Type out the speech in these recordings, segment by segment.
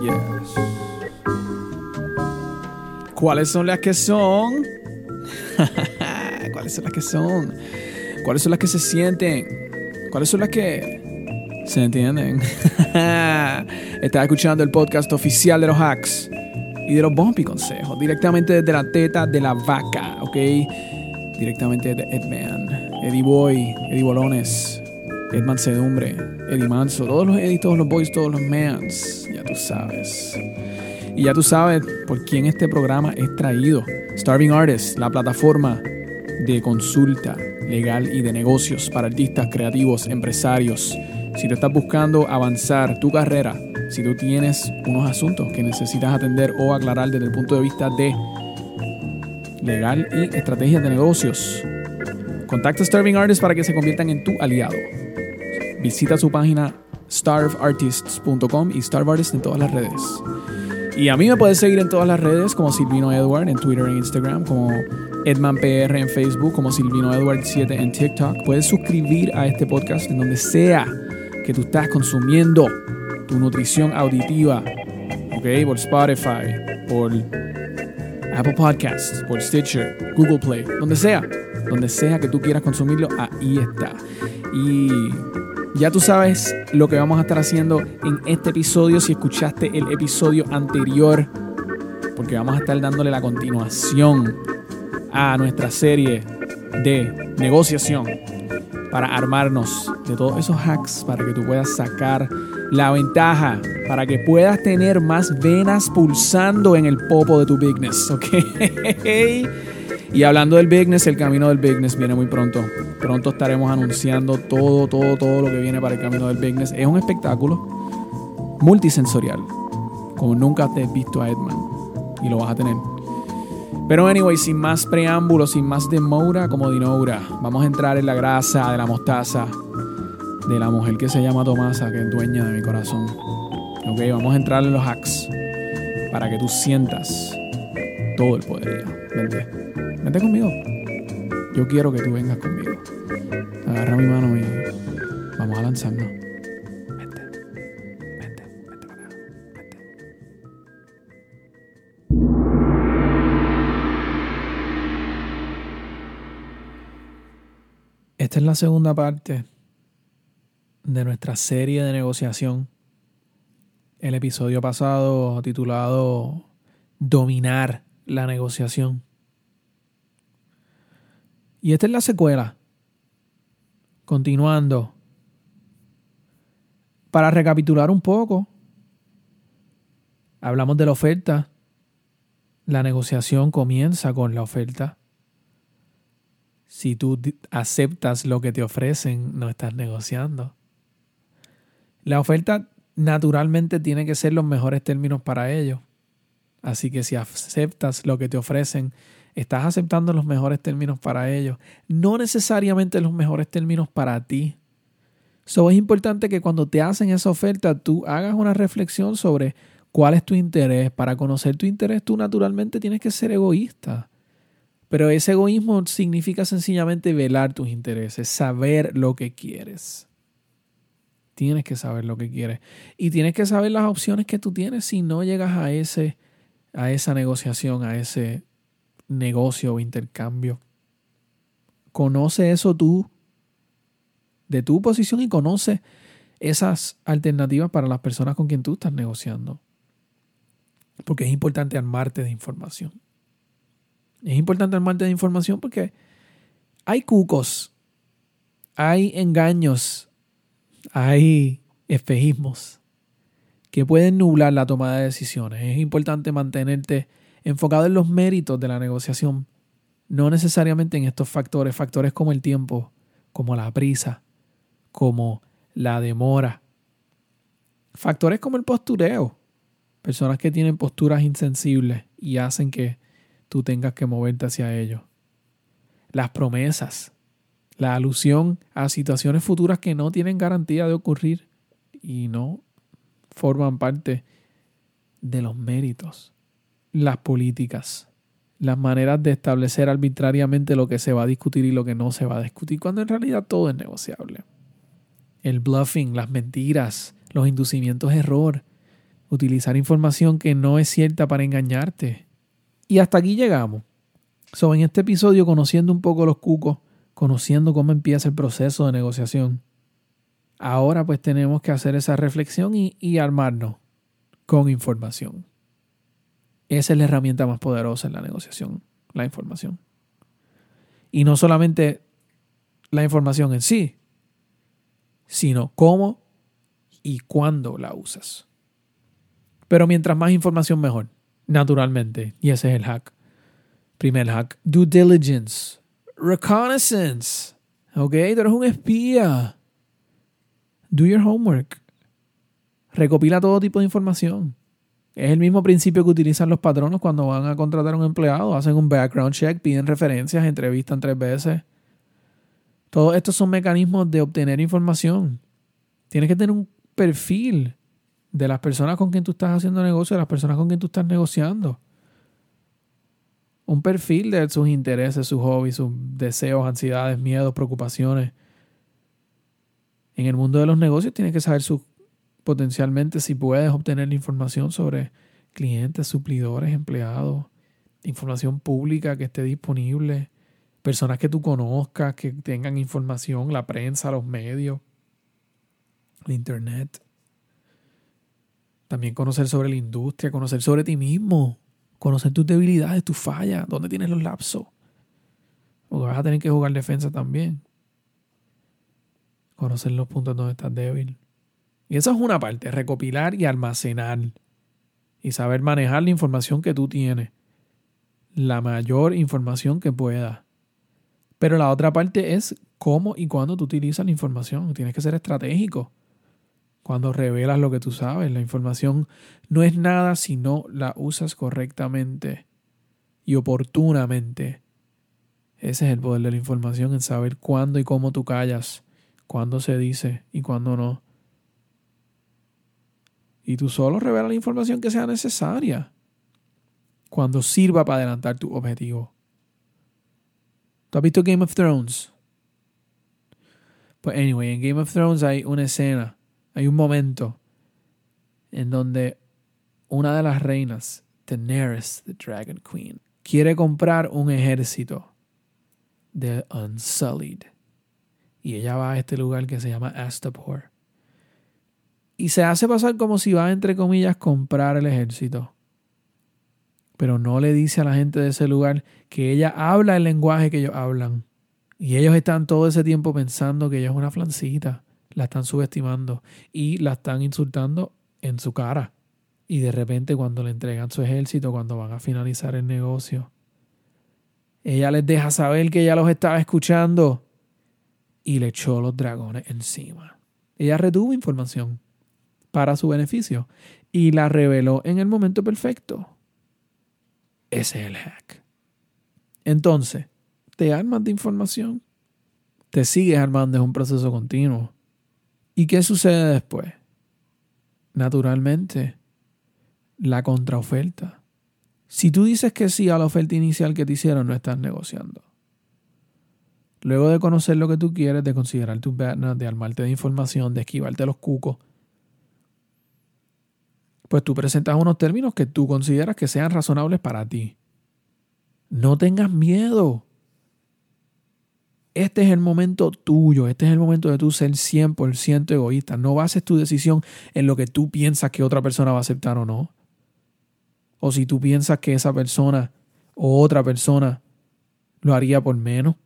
Yes. ¿Cuáles son las que son? ¿Cuáles son las que son? ¿Cuáles son las que se sienten? ¿Cuáles son las que se entienden? Estás escuchando el podcast oficial de los hacks y de los bumpy consejos, directamente desde la teta de la vaca, ¿ok? Directamente de Edman, Eddie Boy, Eddie Bolones, Edman Sedumbre, Eddie Manso, todos los Eddie, todos los boys, todos los mans, sabes. Y ya tú sabes por quién este programa es traído. Starving Artists, la plataforma de consulta legal y de negocios para artistas, creativos, empresarios. Si tú estás buscando avanzar tu carrera, si tú tienes unos asuntos que necesitas atender o aclarar desde el punto de vista de legal y estrategias de negocios, contacta a Starving Artists para que se conviertan en tu aliado. Visita su página starvartists.com y Starve Artists en todas las redes. Y a mí me puedes seguir en todas las redes como Silvino Edward en Twitter e Instagram, como EdmanPR en Facebook, como Silvino Edward 7 en TikTok. Puedes suscribir a este podcast en donde sea que tú estás consumiendo tu nutrición auditiva, ¿ok? Por Spotify, por Apple Podcasts, por Stitcher, Google Play, donde sea, donde sea que tú quieras consumirlo, ahí está. Y ya tú sabes lo que vamos a estar haciendo en este episodio si escuchaste el episodio anterior, porque vamos a estar dándole la continuación a nuestra serie de negociación para armarnos de todos esos hacks para que tú puedas sacar la ventaja, para que puedas tener más venas pulsando en el popo de tu business, ¿ok? y hablando del business, el camino del business viene muy pronto. Pronto estaremos anunciando todo, todo, todo lo que viene para el camino del business. Es un espectáculo multisensorial, como nunca te has visto a Edman, y lo vas a tener. Pero anyway, sin más preámbulos, sin más demora como dinoura, vamos a entrar en la grasa de la mostaza de la mujer que se llama Tomasa, que es dueña de mi corazón. Ok, vamos a entrar en los hacks para que tú sientas todo el poder. Vente, vente conmigo. Yo quiero que tú vengas conmigo. Agarra mi mano y vamos a lanzarnos. Vente, vente, vente para acá. Vente. Esta es la segunda parte de nuestra serie de negociación. El episodio pasado titulado Dominar la negociación. Y esta es la secuela. Continuando. Para recapitular un poco, hablamos de la oferta. La negociación comienza con la oferta. Si tú aceptas lo que te ofrecen, no estás negociando. La oferta naturalmente tiene que ser los mejores términos para ellos. Así que si aceptas lo que te ofrecen, estás aceptando los mejores términos para ellos, no necesariamente los mejores términos para ti. So, es importante que cuando te hacen esa oferta, tú hagas una reflexión sobre cuál es tu interés. Para conocer tu interés, tú naturalmente tienes que ser egoísta. Pero ese egoísmo significa sencillamente velar tus intereses, saber lo que quieres. Tienes que saber lo que quieres. Y tienes que saber las opciones que tú tienes si no llegas a, ese, a esa negociación, a ese negocio o intercambio. Conoce eso tú, de tu posición y conoce esas alternativas para las personas con quien tú estás negociando. Porque es importante armarte de información. Es importante armarte de información porque hay cucos, hay engaños, hay espejismos que pueden nublar la toma de decisiones. Es importante mantenerte enfocado en los méritos de la negociación, no necesariamente en estos factores, factores como el tiempo, como la prisa, como la demora, factores como el postureo, personas que tienen posturas insensibles y hacen que tú tengas que moverte hacia ellos, las promesas, la alusión a situaciones futuras que no tienen garantía de ocurrir y no forman parte de los méritos las políticas, las maneras de establecer arbitrariamente lo que se va a discutir y lo que no se va a discutir, cuando en realidad todo es negociable. El bluffing, las mentiras, los inducimientos error, utilizar información que no es cierta para engañarte. Y hasta aquí llegamos. So, en este episodio, conociendo un poco los cucos, conociendo cómo empieza el proceso de negociación, ahora pues tenemos que hacer esa reflexión y, y armarnos con información. Esa es la herramienta más poderosa en la negociación, la información. Y no solamente la información en sí, sino cómo y cuándo la usas. Pero mientras más información, mejor, naturalmente. Y ese es el hack. Primer hack, due diligence, reconnaissance. ¿Ok? Tú eres un espía. Do your homework. Recopila todo tipo de información. Es el mismo principio que utilizan los patronos cuando van a contratar a un empleado. Hacen un background check, piden referencias, entrevistan tres veces. Todos estos son mecanismos de obtener información. Tienes que tener un perfil de las personas con quien tú estás haciendo negocio, de las personas con quien tú estás negociando. Un perfil de sus intereses, sus hobbies, sus deseos, ansiedades, miedos, preocupaciones. En el mundo de los negocios tienes que saber potencialmente si puedes obtener información sobre clientes, suplidores, empleados, información pública que esté disponible, personas que tú conozcas, que tengan información, la prensa, los medios, el internet. También conocer sobre la industria, conocer sobre ti mismo, conocer tus debilidades, tus fallas, dónde tienes los lapsos. Porque vas a tener que jugar defensa también. Conocer los puntos donde estás débil. Y esa es una parte, recopilar y almacenar. Y saber manejar la información que tú tienes. La mayor información que puedas. Pero la otra parte es cómo y cuándo tú utilizas la información. Tienes que ser estratégico cuando revelas lo que tú sabes. La información no es nada si no la usas correctamente y oportunamente. Ese es el poder de la información, en saber cuándo y cómo tú callas, cuándo se dice y cuándo no. Y tú solo revelas la información que sea necesaria, cuando sirva para adelantar tu objetivo. ¿Tú has visto Game of Thrones? Pues anyway, en Game of Thrones hay una escena hay un momento en donde una de las reinas, Daenerys, the Dragon Queen, quiere comprar un ejército de Unsullied. Y ella va a este lugar que se llama Astapor. Y se hace pasar como si va, entre comillas, comprar el ejército. Pero no le dice a la gente de ese lugar que ella habla el lenguaje que ellos hablan. Y ellos están todo ese tiempo pensando que ella es una flancita la están subestimando y la están insultando en su cara. Y de repente cuando le entregan su ejército, cuando van a finalizar el negocio, ella les deja saber que ella los estaba escuchando y le echó los dragones encima. Ella retuvo información para su beneficio y la reveló en el momento perfecto. Ese es el hack. Entonces, te armas de información, te sigues armando, es un proceso continuo. ¿Y qué sucede después? Naturalmente, la contraoferta. Si tú dices que sí a la oferta inicial que te hicieron, no estás negociando. Luego de conocer lo que tú quieres, de considerar tus background, de armarte de información, de esquivarte los cucos, pues tú presentas unos términos que tú consideras que sean razonables para ti. No tengas miedo este es el momento tuyo, este es el momento de tú ser 100% egoísta. No bases tu decisión en lo que tú piensas que otra persona va a aceptar o no. O si tú piensas que esa persona o otra persona lo haría por menos.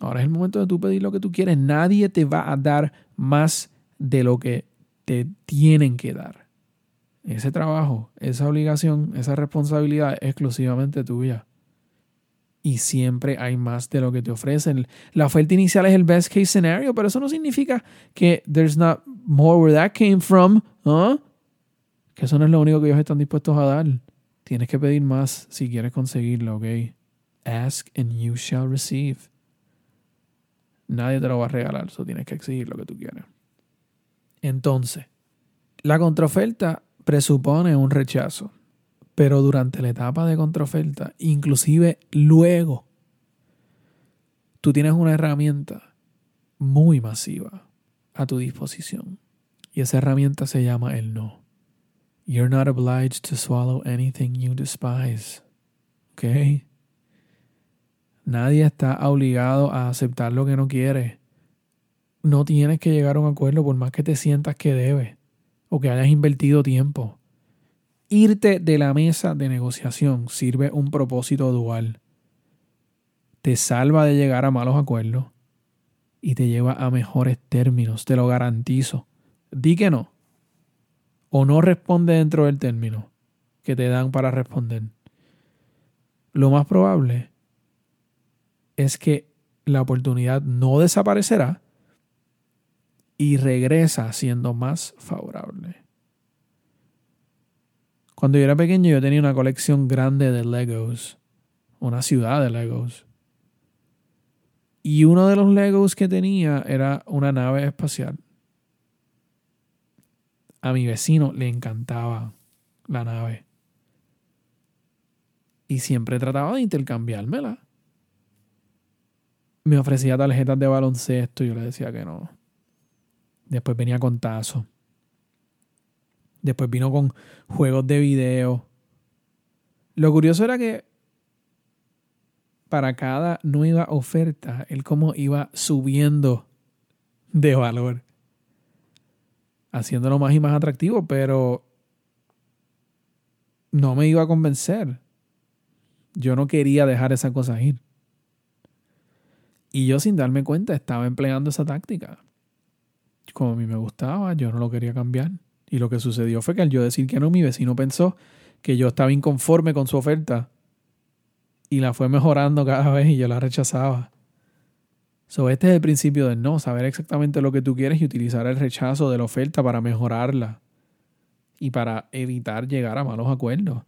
Ahora es el momento de tú pedir lo que tú quieres. Nadie te va a dar más de lo que te tienen que dar. Ese trabajo, esa obligación, esa responsabilidad es exclusivamente tuya y siempre hay más de lo que te ofrecen. La oferta inicial es el best case scenario, pero eso no significa que there's not more where that came from, ¿ah? Que eso no es lo único que ellos están dispuestos a dar. Tienes que pedir más si quieres conseguirlo, ¿ok? Ask and you shall receive. Nadie te lo va a regalar, eso tienes que exigir lo que tú quieres. Entonces, la contraoferta presupone un rechazo. Pero durante la etapa de contraoferta, inclusive luego, tú tienes una herramienta muy masiva a tu disposición. Y esa herramienta se llama el no. You're not obliged to swallow anything you despise. ¿Ok? Nadie está obligado a aceptar lo que no quiere. No tienes que llegar a un acuerdo por más que te sientas que debes o que hayas invertido tiempo. Irte de la mesa de negociación sirve un propósito dual. Te salva de llegar a malos acuerdos y te lleva a mejores términos, te lo garantizo. Di que no. O no responde dentro del término que te dan para responder. Lo más probable es que la oportunidad no desaparecerá y regresa siendo más favorable. Cuando yo era pequeño yo tenía una colección grande de Legos, una ciudad de Legos. Y uno de los Legos que tenía era una nave espacial. A mi vecino le encantaba la nave. Y siempre trataba de intercambiármela. Me ofrecía tarjetas de baloncesto y yo le decía que no. Después venía con tazo. Después vino con juegos de video. Lo curioso era que para cada nueva oferta, él como iba subiendo de valor, haciéndolo más y más atractivo, pero no me iba a convencer. Yo no quería dejar esa cosa ir. Y yo sin darme cuenta estaba empleando esa táctica. Como a mí me gustaba, yo no lo quería cambiar. Y lo que sucedió fue que al yo decir que no, mi vecino pensó que yo estaba inconforme con su oferta y la fue mejorando cada vez y yo la rechazaba. So, este es el principio del no, saber exactamente lo que tú quieres y utilizar el rechazo de la oferta para mejorarla y para evitar llegar a malos acuerdos.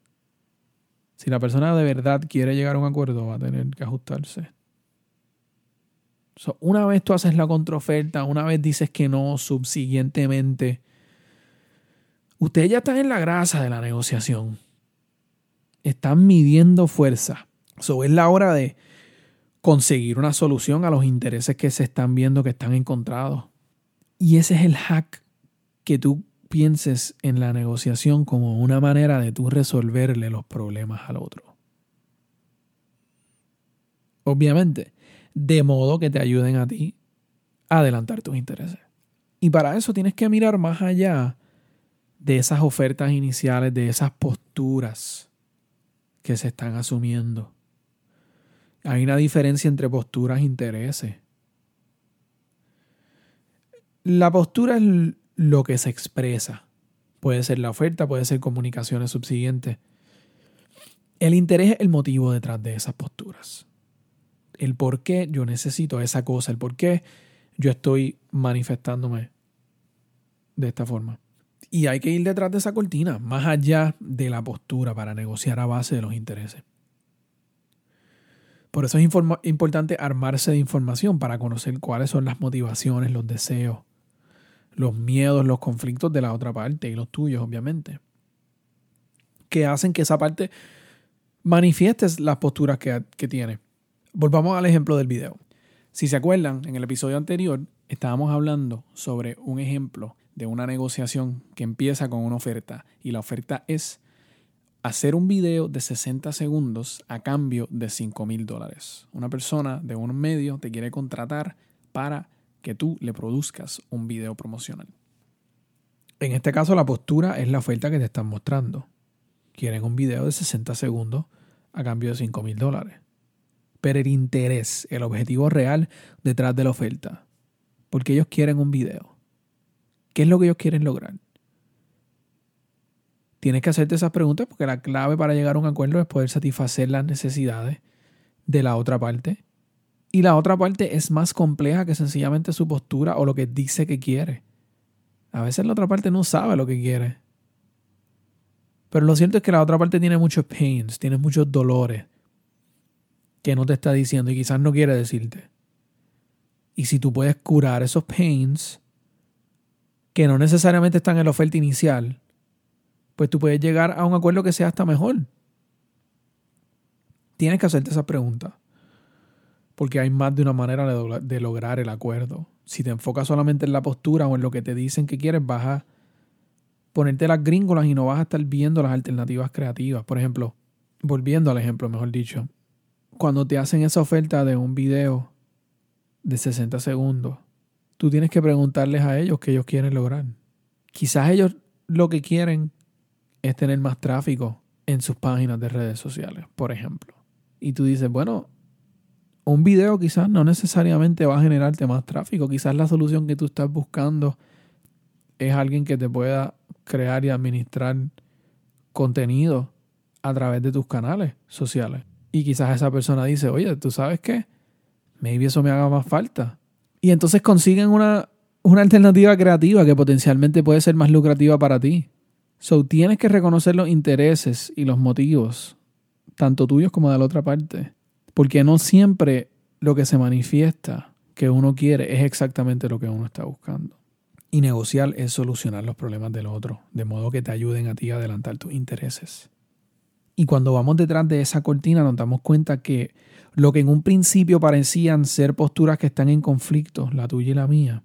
Si la persona de verdad quiere llegar a un acuerdo, va a tener que ajustarse. Una vez tú haces la contraoferta, una vez dices que no subsiguientemente, ustedes ya están en la grasa de la negociación. Están midiendo fuerza. So, es la hora de conseguir una solución a los intereses que se están viendo que están encontrados. Y ese es el hack que tú pienses en la negociación como una manera de tú resolverle los problemas al otro. Obviamente, de modo que te ayuden a ti a adelantar tus intereses. Y para eso tienes que mirar más allá de esas ofertas iniciales, de esas posturas que se están asumiendo. Hay una diferencia entre posturas e intereses. La postura es lo que se expresa. Puede ser la oferta, puede ser comunicaciones subsiguientes. El interés es el motivo detrás de esas posturas. El por qué yo necesito esa cosa, el por qué yo estoy manifestándome de esta forma. Y hay que ir detrás de esa cortina, más allá de la postura para negociar a base de los intereses. Por eso es importante armarse de información para conocer cuáles son las motivaciones, los deseos, los miedos, los conflictos de la otra parte y los tuyos, obviamente. Que hacen que esa parte manifieste las posturas que, que tiene. Volvamos al ejemplo del video. Si se acuerdan, en el episodio anterior estábamos hablando sobre un ejemplo de una negociación que empieza con una oferta y la oferta es hacer un video de 60 segundos a cambio de 5 mil dólares. Una persona de un medio te quiere contratar para que tú le produzcas un video promocional. En este caso la postura es la oferta que te están mostrando. Quieren un video de 60 segundos a cambio de 5 mil dólares. Pero el interés, el objetivo real detrás de la oferta. Porque ellos quieren un video. ¿Qué es lo que ellos quieren lograr? Tienes que hacerte esas preguntas porque la clave para llegar a un acuerdo es poder satisfacer las necesidades de la otra parte. Y la otra parte es más compleja que sencillamente su postura o lo que dice que quiere. A veces la otra parte no sabe lo que quiere. Pero lo cierto es que la otra parte tiene muchos pains, tiene muchos dolores que no te está diciendo y quizás no quiere decirte. Y si tú puedes curar esos pains, que no necesariamente están en la oferta inicial, pues tú puedes llegar a un acuerdo que sea hasta mejor. Tienes que hacerte esa pregunta. Porque hay más de una manera de, lograr el acuerdo. Si te enfocas solamente en la postura o en lo que te dicen que quieres, vas a ponerte las gringolas y no vas a estar viendo las alternativas creativas. Por ejemplo, volviendo al ejemplo, mejor dicho, cuando te hacen esa oferta de un video de 60 segundos, tú tienes que preguntarles a ellos qué ellos quieren lograr. Quizás ellos lo que quieren es tener más tráfico en sus páginas de redes sociales, por ejemplo. Y tú dices, bueno, un video quizás no necesariamente va a generarte más tráfico. Quizás la solución que tú estás buscando es alguien que te pueda crear y administrar contenido a través de tus canales sociales. Y quizás esa persona dice, oye, ¿tú sabes qué? Maybe eso me haga más falta. Y entonces consiguen una, una alternativa creativa que potencialmente puede ser más lucrativa para ti. So, tienes que reconocer los intereses y los motivos, tanto tuyos como de la otra parte. Porque no siempre lo que se manifiesta que uno quiere es exactamente lo que uno está buscando. Y negociar es solucionar los problemas del otro, de modo que te ayuden a ti a adelantar tus intereses. Y cuando vamos detrás de esa cortina nos damos cuenta que lo que en un principio parecían ser posturas que están en conflicto, la tuya y la mía,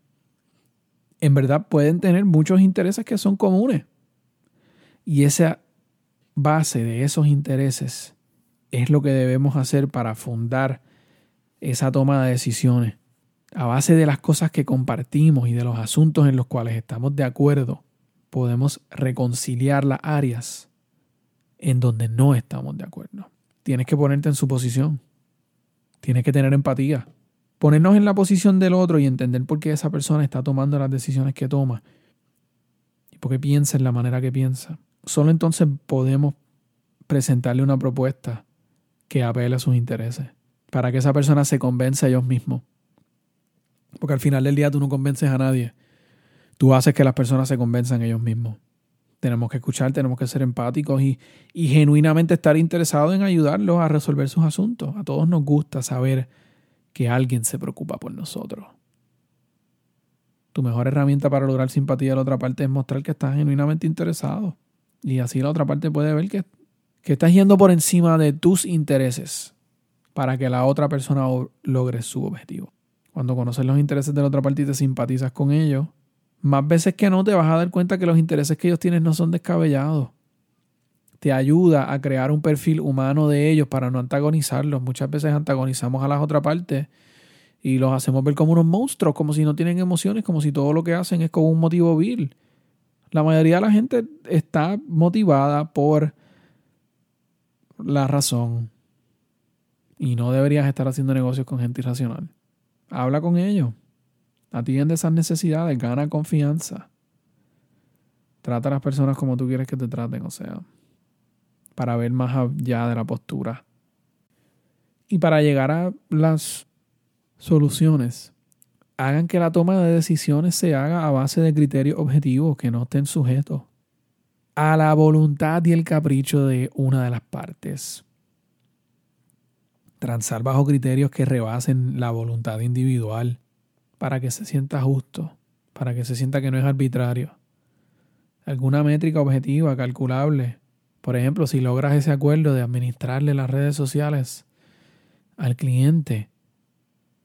en verdad pueden tener muchos intereses que son comunes. Y esa base de esos intereses es lo que debemos hacer para fundar esa toma de decisiones. A base de las cosas que compartimos y de los asuntos en los cuales estamos de acuerdo, podemos reconciliar las áreas en donde no estamos de acuerdo. Tienes que ponerte en su posición. Tienes que tener empatía. Ponernos en la posición del otro y entender por qué esa persona está tomando las decisiones que toma y por qué piensa en la manera que piensa. Solo entonces podemos presentarle una propuesta que apele a sus intereses, para que esa persona se convenza a ellos mismos. Porque al final del día tú no convences a nadie. Tú haces que las personas se convenzan ellos mismos. Tenemos que escuchar, tenemos que ser empáticos y, genuinamente estar interesados en ayudarlos a resolver sus asuntos. A todos nos gusta saber que alguien se preocupa por nosotros. Tu mejor herramienta para lograr simpatía de la otra parte es mostrar que estás genuinamente interesado. Y así la otra parte puede ver que que estás yendo por encima de tus intereses para que la otra persona logre su objetivo. Cuando conoces los intereses de la otra parte y te simpatizas con ellos, más veces que no te vas a dar cuenta que los intereses que ellos tienen no son descabellados. Te ayuda a crear un perfil humano de ellos para no antagonizarlos. Muchas veces antagonizamos a las otras partes y los hacemos ver como unos monstruos, como si no tienen emociones, como si todo lo que hacen es con un motivo vil. La mayoría de la gente está motivada por la razón y no deberías estar haciendo negocios con gente irracional. Habla con ellos. Atiende esas necesidades, gana confianza. Trata a las personas como tú quieres que te traten, o sea, para ver más allá de la postura. Y para llegar a las soluciones, hagan que la toma de decisiones se haga a base de criterios objetivos que no estén sujetos a la voluntad y el capricho de una de las partes. Transar bajo criterios que rebasen la voluntad individual para que se sienta justo, para que se sienta que no es arbitrario. Alguna métrica objetiva, calculable. Por ejemplo, si logras ese acuerdo de administrarle las redes sociales al cliente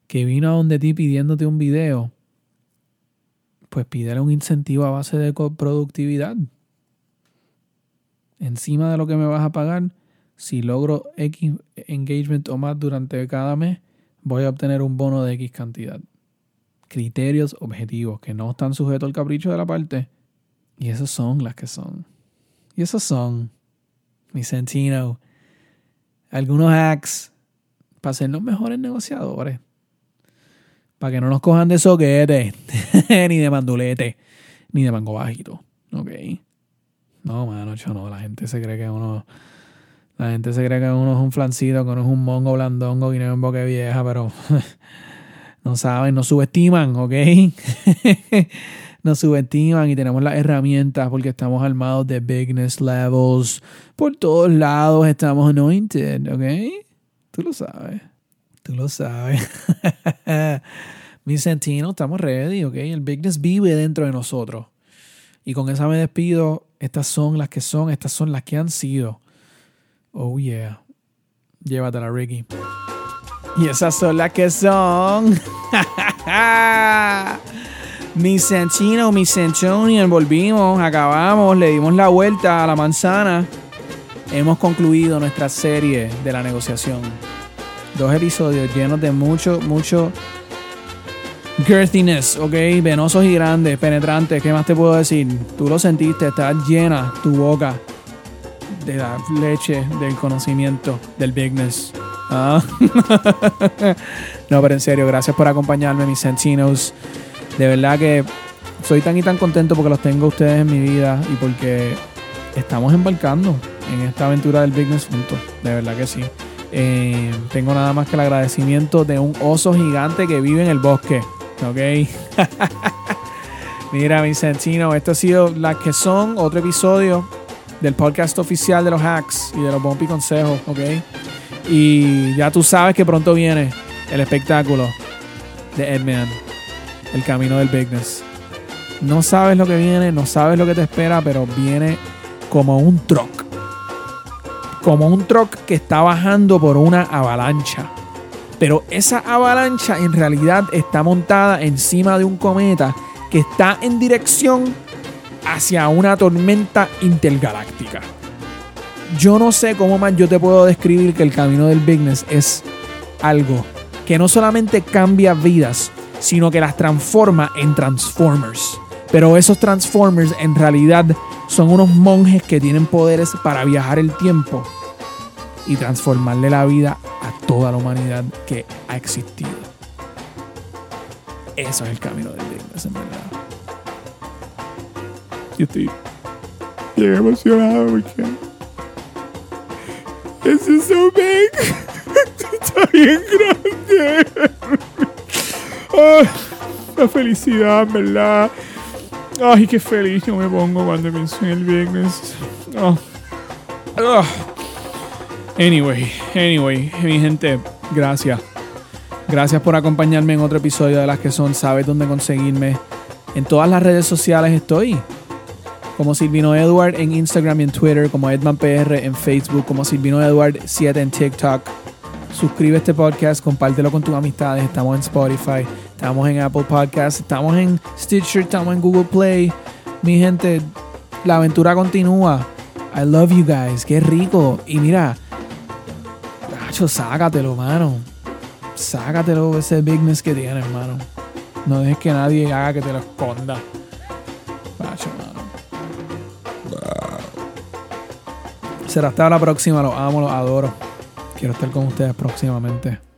que vino a donde ti pidiéndote un video, pues pídele un incentivo a base de productividad encima de lo que me vas a pagar, si logro X engagement o más durante cada mes, voy a obtener un bono de X cantidad. Criterios objetivos que no están sujetos al capricho de la parte. Y esos son las que son. Y esos son, mi Sentino, algunos hacks para ser los mejores negociadores. Para que no nos cojan de soquete, ni de mandulete, ni de mango bajito. Ok. No, mano, yo no. La gente se cree que uno. La gente se cree que uno es un flancito, que uno es un mongo blandongo, no en boque vieja, pero no saben, nos subestiman, ¿ok? nos subestiman y tenemos las herramientas porque estamos armados de bigness levels. Por todos lados estamos anointed, ¿ok? Tú lo sabes. Tú lo sabes. Mi sentino, estamos ready, ¿ok? El bigness vive dentro de nosotros. Y con esa me despido. Estas son las que son, estas son las que han sido. Oh yeah. Llévatela, Ricky. Y esas son las que son. Mis Santino, mis Santonian, volvimos, acabamos, le dimos la vuelta a la manzana. Hemos concluido nuestra serie de la negociación. Dos episodios llenos de mucho, mucho girthiness, ok, venosos y grandes, penetrantes. ¿Qué más te puedo decir? Tú lo sentiste, está llena tu boca de la leche, del conocimiento, del bigness. Ah. no, pero en serio, gracias por acompañarme, mis Sentinos. De verdad que soy tan y tan contento porque los tengo ustedes en mi vida y porque estamos embarcando en esta aventura del bigness juntos. De verdad que sí. Eh, tengo nada más que el agradecimiento de un oso gigante que vive en el bosque. ¿Ok? Mira, Vicentino, esto ha sido la que son otro episodio del podcast oficial de los hacks y de los bumpy consejos, ¿ok? Y ya tú sabes que pronto viene el espectáculo de Edman, el camino del bigness. No sabes lo que viene, no sabes lo que te espera, pero viene como un truck. Como un truck que está bajando por una avalancha. Pero esa avalancha en realidad está montada encima de un cometa que está en dirección hacia una tormenta intergaláctica. Yo no sé cómo más yo te puedo describir que el camino del bigness es algo que no solamente cambia vidas, sino que las transforma en Transformers. Pero esos Transformers en realidad son unos monjes que tienen poderes para viajar el tiempo y transformarle la vida a toda la humanidad que ha existido. Eso es el camino del bigness, en verdad. Yo estoy bien emocionado porque. This is so big. Está bien grande. la felicidad, ¿verdad? Ay, qué feliz yo me pongo cuando pienso en el viernes. Anyway, anyway, mi gente, gracias. Gracias por acompañarme en otro episodio de las que son. Sabes dónde conseguirme. En todas las redes sociales estoy como Silvino Edward en Instagram y en Twitter, como EdmanPR en Facebook, como Silvino Edward 7 en TikTok. Suscribe este podcast, compártelo con tus amistades. Estamos en Spotify, estamos en Apple Podcasts, estamos en Stitcher, estamos en Google Play. Mi gente, la aventura continúa. I love you guys, qué rico. Y mira, Nacho, sácatelo, mano. Sácatelo ese bigness que tienes, mano. No dejes que nadie haga que te lo esconda. Será hasta la próxima. Los amo, los adoro. Quiero estar con ustedes próximamente.